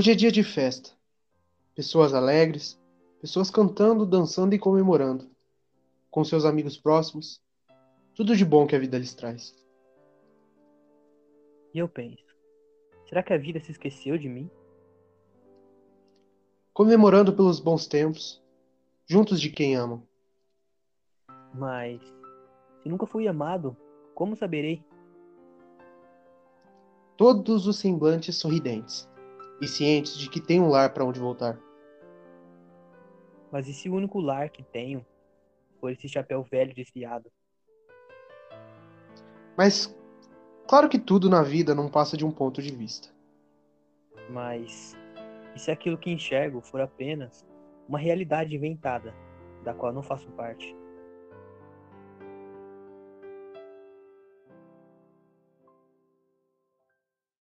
Hoje é dia de festa. Pessoas alegres, pessoas cantando, dançando e comemorando. Com seus amigos próximos. Tudo de bom que a vida lhes traz. E eu penso: será que a vida se esqueceu de mim? Comemorando pelos bons tempos, juntos de quem amam. Mas, se nunca fui amado, como saberei? Todos os semblantes sorridentes e cientes de que tem um lar para onde voltar. Mas e se o único lar que tenho for esse chapéu velho desfiado? Mas, claro que tudo na vida não passa de um ponto de vista. Mas, e se aquilo que enxergo for apenas uma realidade inventada, da qual não faço parte?